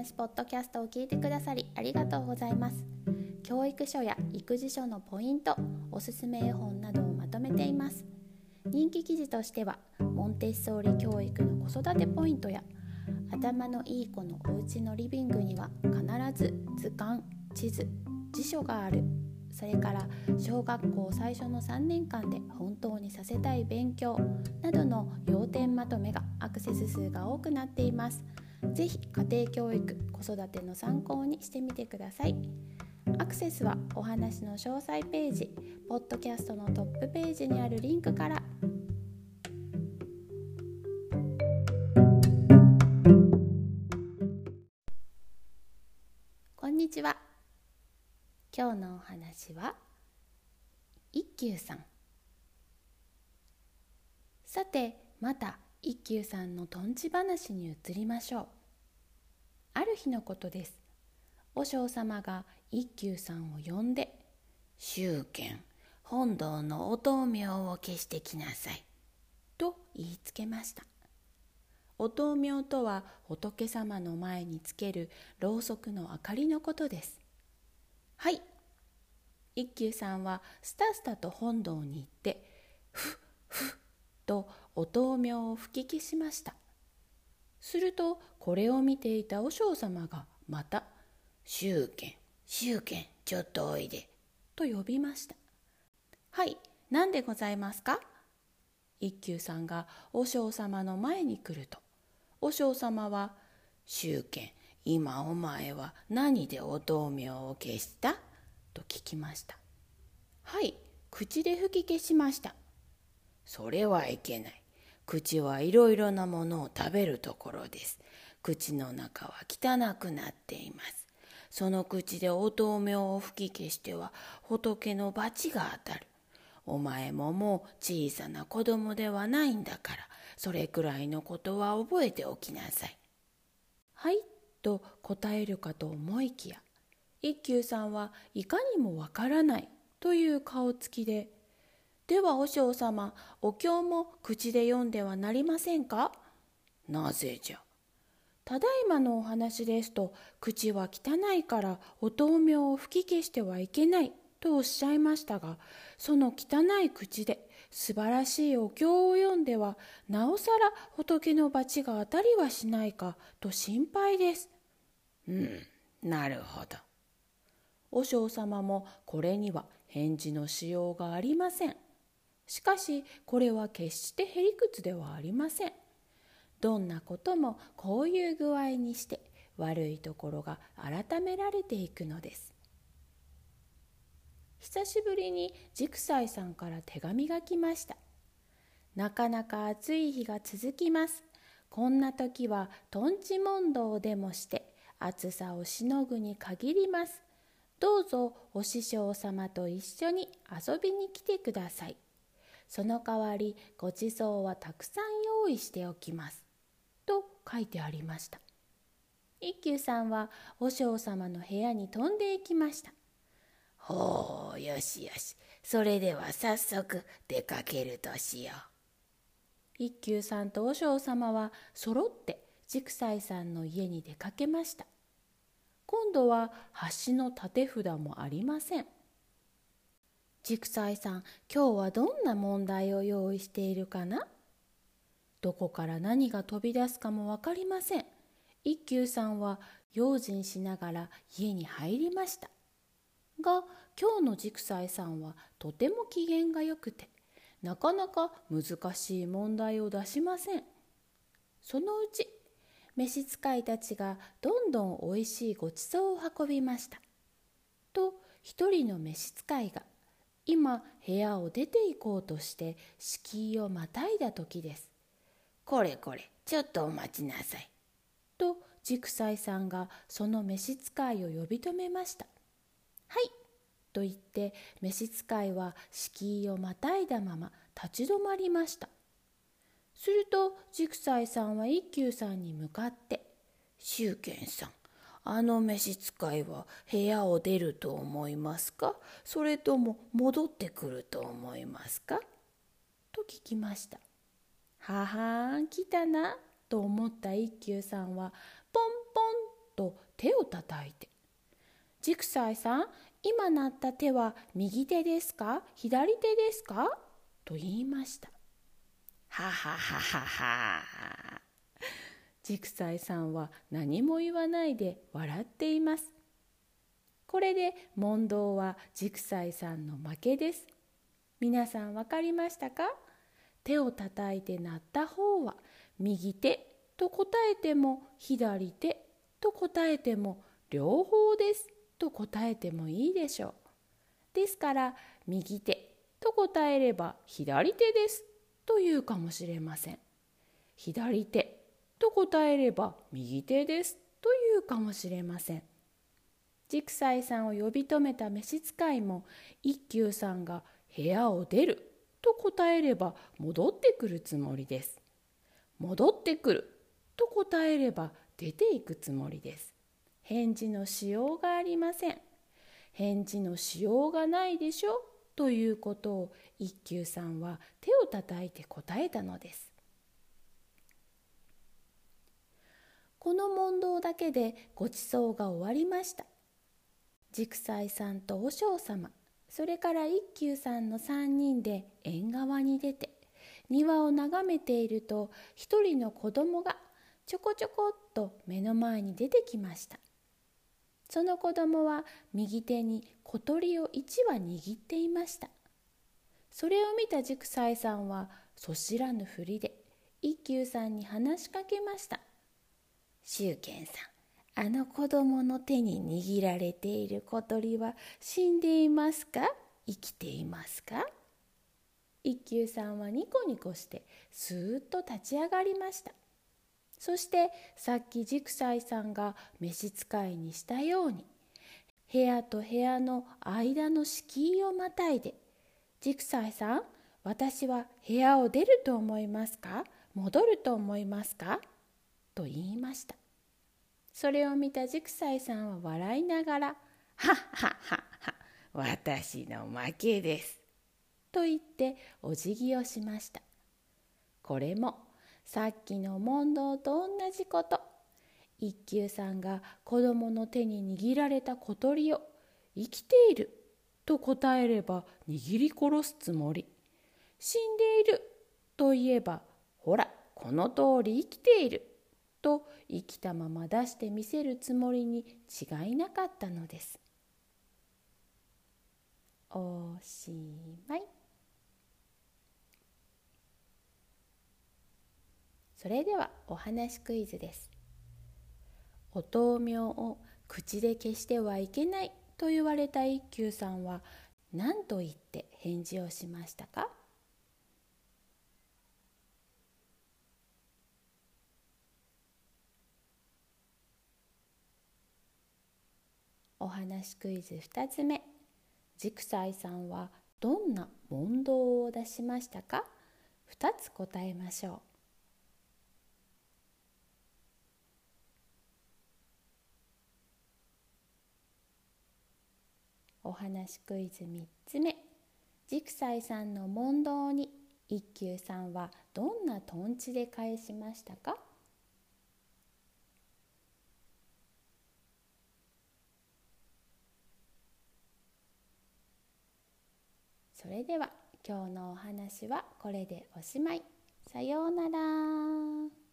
話ポッドキャストを聞いてくださりありがとうございます。教育書や育児書のポイントおすすめ絵本などをまとめています。人気記事としてはモンテッソーリ教育の子育てポイントや頭のいい子のお家のリビングには必ず図鑑地図辞書がある。それから小学校最初の3年間で本当にさせたい勉強などの要点まとめがアクセス数が多くなっています。ぜひ家庭教育子育ての参考にしてみてください。アクセスはお話の詳細ページ、ポッドキャストのトップページにあるリンクからこんにちは。今日のお話は一休さんさてまた一休さんのとんち話に移りましょう。ある日のことです。和尚様が一休さんを呼んで「宗剣本堂のお灯明を消してきなさい」と言いつけました。お灯明とは仏様の前につけるろうそくの明かりのことです。はい。一休さんはスタスタと本堂に行ってふっふっとお灯明を吹き消しました。するとこれを見ていた和尚様がまた「宗剣宗剣ちょっとおいで」と呼びました。はい何でございますか？一休さんが和尚様の前に来ると。和尚様は「宗剣今お前は何でお灯明を消した？と聞きました。はい口で吹き消しました。それはいけない。口はいろいろなものを食べるところです。口の中は汚くなっています。その口でお灯明を吹き消しては仏の罰が当たる。お前ももう小さな子供ではないんだからそれくらいのことは覚えておきなさい。はいと答えるかと思いきや一休さんはいかにもわからないという顔つきで「では和尚様お経も口で読んではなりませんか?」「なぜじゃ?」ただいまのお話ですと口は汚いからお灯明を吹き消してはいけないとおっしゃいましたがその汚い口で素晴らしいお経を読んではなおさら仏の罰が当たりはしないかと心配です。うんなるほど。和尚様もこれには返事のしようがありません。しかしこれは決してへりくつではありません。どんなこともこういう具合にして悪いところが改められていくのです。久しぶりに軸斎さんから手紙が来ました。なかなか暑い日が続きます。こんな時はとんち問答でもして暑さをしのぐに限ります。どうぞお師匠様と一緒に遊びに来てください。その代わりごちそうはたくさん用意しておきます。と書いてありました。一休さんは和尚様の部屋に飛んでいきました。ほうよしよしそれでは早速出かけるとしよう。一休さんと和尚様はそろって軸斎さんの家に出かけました。今度は橋の立て札もありません。軸斎さん、今日はどんな問題を用意しているかな？どこから何が飛び出すかもわかりません。一休さんは用心しながら家に入りました。が、今日の軸斎さんはとても機嫌がよくて、なかなか難しい問題を出しません。そのうち召使いたちがどんどんおいしいごちそうを運びました。と一人の召使いが今部屋を出て行こうとして敷居をまたいだ時です。これこれちょっとお待ちなさい。と軸斎さんがその召使いを呼び止めました。はいと言って召使いは敷居をまたいだまま立ち止まりました。すると軸斎さんは一休さんに向かって「宗賢さんあの召使いは部屋を出ると思いますか？それとも戻ってくると思いますか?」と聞きました。ははん来たなと思った一休さんはポンポンと手をたたいて「ジクサイさん今鳴った手は右手ですか？左手ですか?」と言いました。ははははは。ジクサイさんは何も言わないで笑っています。これで問答はジクサイさんの負けです。皆さん分かりましたか？手をたたいて鳴った方は右手と答えても左手と答えても両方ですと答えてもいいでしょう。ですから右手と答えれば左手ですと言うかもしれません。左手と答えれば右手ですと言うかもしれません。クサイさんを呼び止めた召使いも一休さんが部屋を出ると答えれば戻ってくるつもりです。戻ってくると答えれば出ていくつもりです。返事のしようがありません。返事のしようがないでしょということを一休さんは手をたたいて答えたのです。この問答だけでごちそうが終わりました。軸斎さんと和尚様それから一休さんの3人で縁側に出て庭を眺めていると一人の子供がちょこちょこっと目の前に出てきました。その子供は右手に小鳥を1羽握っていました。それを見た軸斎さんはそ知らぬふりで一休さんに話しかけました「周健さん。あの子供の手に握られている小鳥は死んでいますか？生きていますか？一休さんはニコニコしてスーッと立ち上がりました。そしてさっきクサイさんが召使いにしたように部屋と部屋の間の敷居をまたいで「クサイさん私は部屋を出ると思いますか？戻ると思いますか?」と言いました。それを見たクサイさんは笑いながら「はっはっはっは私の負けです」と言ってお辞儀をしました。これもさっきの問答と同じこと。一休さんが子供の手に握られた小鳥を「生きている」と答えれば握り殺すつもり。死んでいると言えばほらこの通り生きている。と生きたまま出してみせるつもりに違いなかったのです。おしまい。それではお話クイズです。お豆苗を口で消してはいけないと言われた一休さんは何と言って返事をしましたかお話クイズ2つ目。クサイさんはどんな問答を出しましたか？2つ答えましょう。お話クイズ3つ目。クサイさんの問答に一休さんはどんなとんちで返しましたか？それでは今日のお話はこれでおしまい。さようなら。